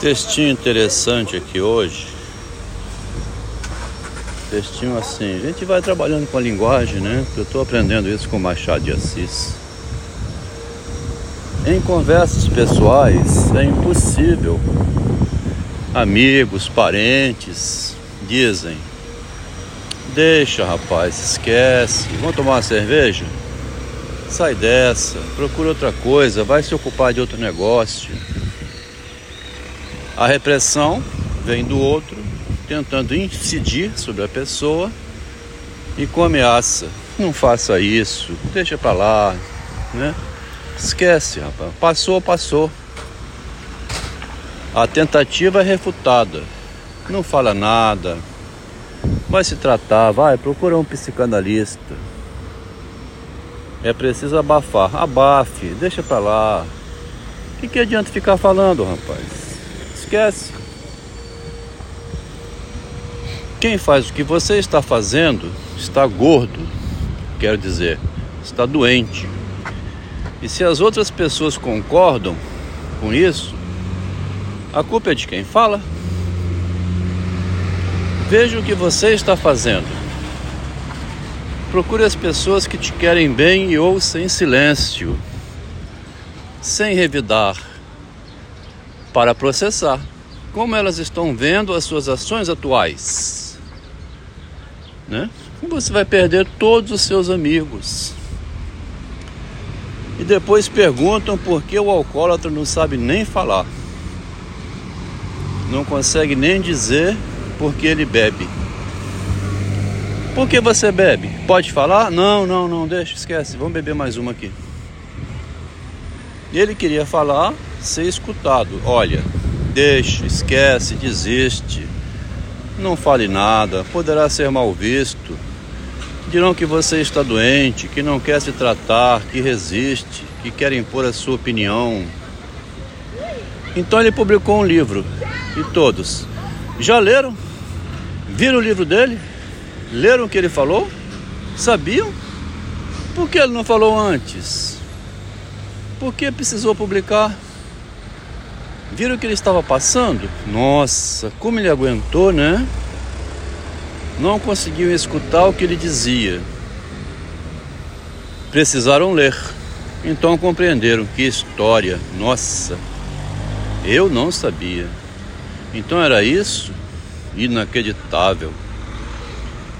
Textinho interessante aqui hoje. Textinho assim. A gente vai trabalhando com a linguagem, né? Eu estou aprendendo isso com Machado de Assis. Em conversas pessoais é impossível. Amigos, parentes dizem: Deixa, rapaz, esquece. Vamos tomar uma cerveja? Sai dessa, procura outra coisa, vai se ocupar de outro negócio. A repressão vem do outro, tentando incidir sobre a pessoa e com ameaça. Não faça isso, deixa para lá, né? Esquece, rapaz. Passou, passou. A tentativa é refutada. Não fala nada. Vai se tratar, vai, procura um psicanalista. É preciso abafar. Abafe, deixa pra lá. O que, que adianta ficar falando, rapaz? Esquece. Quem faz o que você está fazendo está gordo, quero dizer, está doente. E se as outras pessoas concordam com isso, a culpa é de quem fala. Veja o que você está fazendo. Procure as pessoas que te querem bem e ouça em silêncio, sem revidar, para processar como elas estão vendo as suas ações atuais. Né? Você vai perder todos os seus amigos e depois perguntam por que o alcoólatra não sabe nem falar. Não consegue nem dizer por que ele bebe. Por que você bebe? Pode falar? Não, não, não, deixa, esquece. Vamos beber mais uma aqui. Ele queria falar, ser escutado. Olha, deixa, esquece, desiste. Não fale nada, poderá ser mal visto Dirão que você está doente, que não quer se tratar, que resiste, que quer impor a sua opinião. Então ele publicou um livro e todos já leram? Viram o livro dele? Leram o que ele falou? Sabiam? Por que ele não falou antes? Por que precisou publicar? Viram o que ele estava passando? Nossa, como ele aguentou, né? não conseguiam escutar o que ele dizia. Precisaram ler. Então compreenderam que história, nossa, eu não sabia. Então era isso? Inacreditável.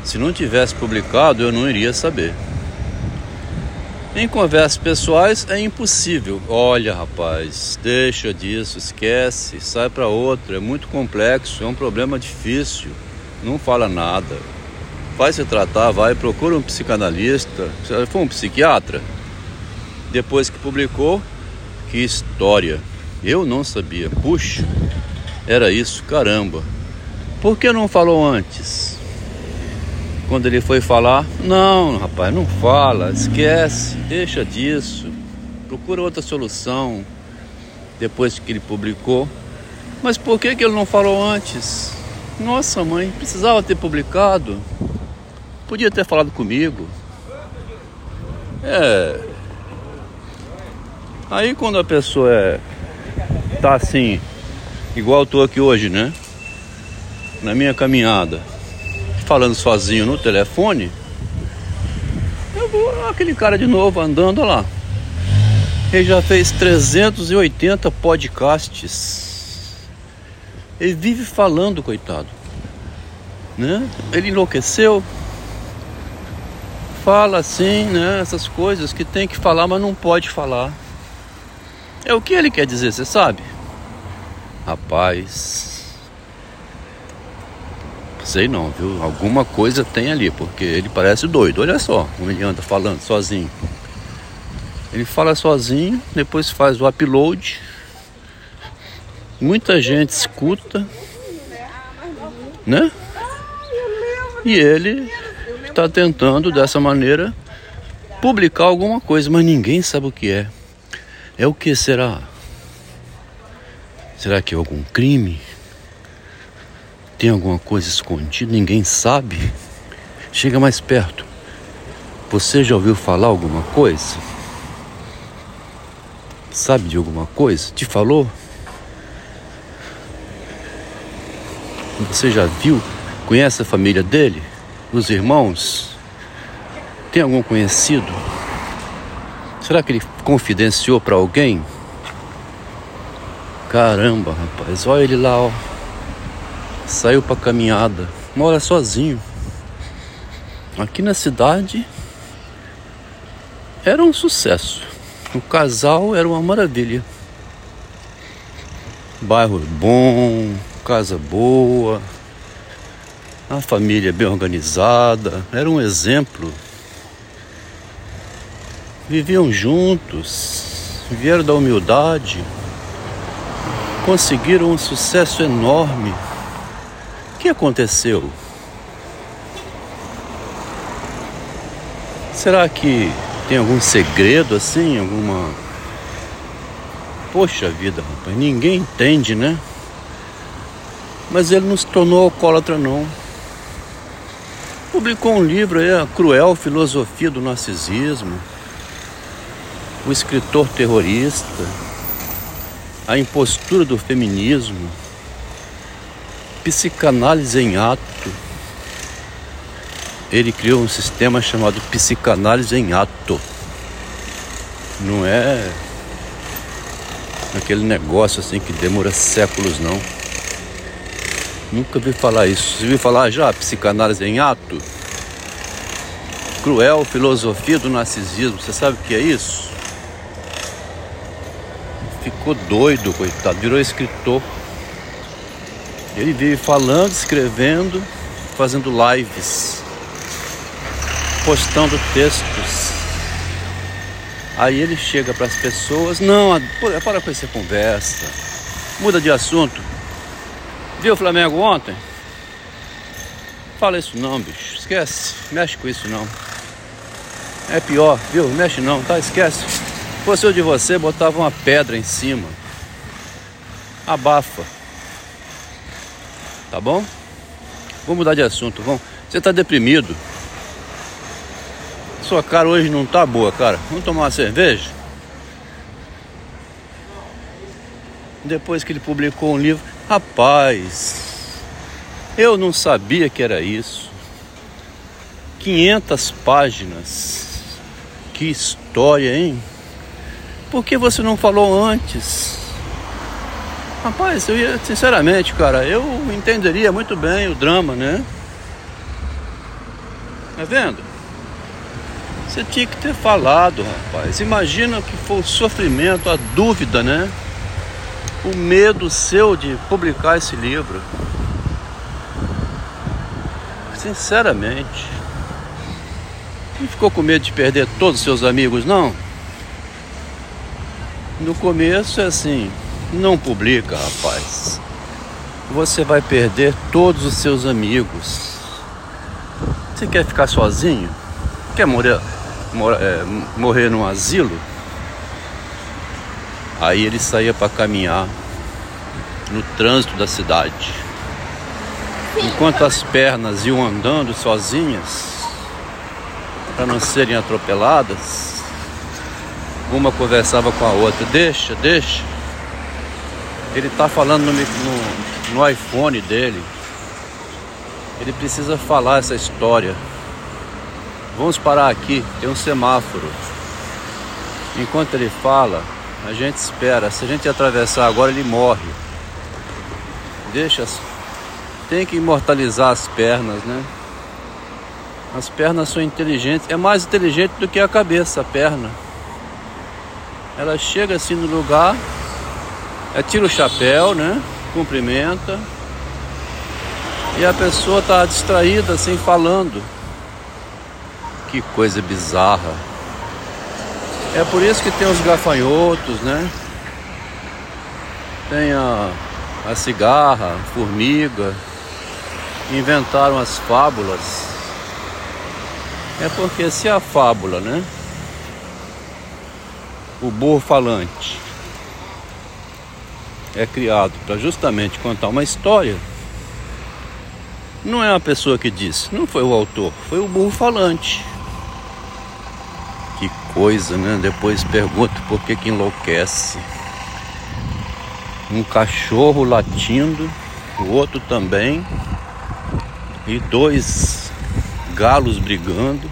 Se não tivesse publicado, eu não iria saber. Em conversas pessoais é impossível. Olha, rapaz, deixa disso, esquece, sai para outro. É muito complexo, é um problema difícil não fala nada. Vai se tratar, vai, procura um psicanalista. For um psiquiatra, depois que publicou, que história. Eu não sabia. Puxa, era isso, caramba. Por que não falou antes? Quando ele foi falar, não, rapaz, não fala, esquece, deixa disso, procura outra solução. Depois que ele publicou, mas por que, que ele não falou antes? Nossa, mãe, precisava ter publicado. Podia ter falado comigo. É. Aí quando a pessoa é tá assim, igual eu tô aqui hoje, né? Na minha caminhada, falando sozinho no telefone, eu vou aquele cara de novo andando lá. Ele já fez 380 podcasts ele vive falando, coitado. Né? Ele enlouqueceu. Fala assim, né? Essas coisas que tem que falar, mas não pode falar. É o que ele quer dizer, você sabe? Rapaz. Sei não, viu? Alguma coisa tem ali, porque ele parece doido. Olha só como ele anda falando sozinho. Ele fala sozinho, depois faz o upload Muita gente escuta, né? E ele está tentando dessa maneira publicar alguma coisa, mas ninguém sabe o que é. É o que será? Será que é algum crime? Tem alguma coisa escondida? Ninguém sabe? Chega mais perto. Você já ouviu falar alguma coisa? Sabe de alguma coisa? Te falou? Você já viu? Conhece a família dele? Os irmãos? Tem algum conhecido? Será que ele confidenciou para alguém? Caramba, rapaz, olha ele lá, ó. Saiu para caminhada, mora sozinho. Aqui na cidade era um sucesso. O casal era uma maravilha. Bairro bom, casa boa, a família bem organizada, era um exemplo. Viviam juntos, vieram da humildade, conseguiram um sucesso enorme. O que aconteceu? Será que tem algum segredo assim? Alguma. Poxa vida, rapaz, ninguém entende, né? Mas ele não se tornou alcoólatra, não. Publicou um livro aí, A Cruel Filosofia do Narcisismo. O escritor terrorista. A impostura do feminismo. Psicanálise em ato ele criou um sistema chamado psicanálise em ato. Não é aquele negócio assim que demora séculos não. Nunca vi falar isso. Você viu falar já psicanálise em ato? Cruel filosofia do narcisismo. Você sabe o que é isso? Ficou doido, coitado, virou escritor. Ele vive falando, escrevendo, fazendo lives postando textos. Aí ele chega para as pessoas, não, para com essa conversa, muda de assunto. Viu o Flamengo ontem? Fala isso não, bicho, esquece, mexe com isso não. É pior, viu? Mexe não, tá? Esquece. Se fosse eu de você, botava uma pedra em cima. Abafa. Tá bom? Vamos mudar de assunto, vamos. Você tá deprimido. Sua cara hoje não tá boa, cara. Vamos tomar uma cerveja? Depois que ele publicou um livro, rapaz, eu não sabia que era isso. 500 páginas. Que história, hein? Por que você não falou antes? Rapaz, eu ia, sinceramente, cara, eu entenderia muito bem o drama, né? Tá vendo? Você tinha que ter falado, rapaz. Imagina que foi o sofrimento, a dúvida, né? O medo seu de publicar esse livro. Sinceramente. Não ficou com medo de perder todos os seus amigos, não? No começo é assim, não publica, rapaz. Você vai perder todos os seus amigos. Você quer ficar sozinho? Quer morrer, é, morrer num asilo, aí ele saía para caminhar no trânsito da cidade. Enquanto as pernas iam andando sozinhas, para não serem atropeladas, uma conversava com a outra, deixa, deixa. Ele está falando no, no, no iPhone dele. Ele precisa falar essa história. Vamos parar aqui, tem um semáforo. Enquanto ele fala, a gente espera. Se a gente atravessar agora, ele morre. Deixa. Tem que imortalizar as pernas, né? As pernas são inteligentes. É mais inteligente do que a cabeça, a perna. Ela chega assim no lugar, é, tira o chapéu, né? Cumprimenta. E a pessoa está distraída, assim, falando. Que coisa bizarra. É por isso que tem os gafanhotos, né? Tem a, a cigarra, a formiga. Inventaram as fábulas. É porque se a fábula, né? O burro falante é criado para justamente contar uma história. Não é a pessoa que disse, não foi o autor, foi o burro falante. Que coisa, né? Depois pergunto por que que enlouquece. Um cachorro latindo o outro também. E dois galos brigando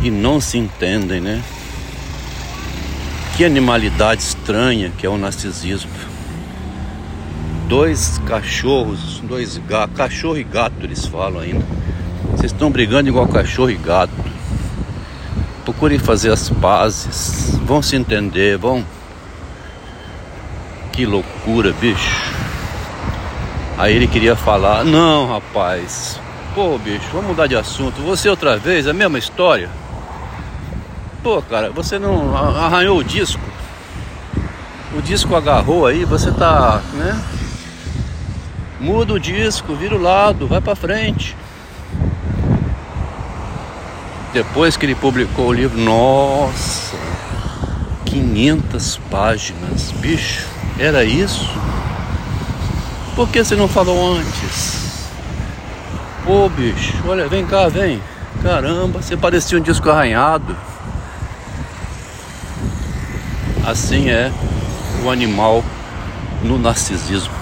e não se entendem, né? Que animalidade estranha que é o narcisismo. Dois cachorros, dois gatos, cachorro e gato eles falam ainda. Vocês estão brigando igual cachorro e gato. Procurem fazer as pazes, vão se entender, vão. Que loucura, bicho. Aí ele queria falar: Não, rapaz, pô, bicho, vamos mudar de assunto. Você outra vez, a mesma história. Pô, cara, você não arranhou o disco. O disco agarrou aí, você tá, né? Muda o disco, vira o lado, vai para frente. Depois que ele publicou o livro, nossa, 500 páginas, bicho, era isso? Por que você não falou antes? Ô bicho, olha, vem cá, vem. Caramba, você parecia um disco arranhado. Assim é o animal no narcisismo.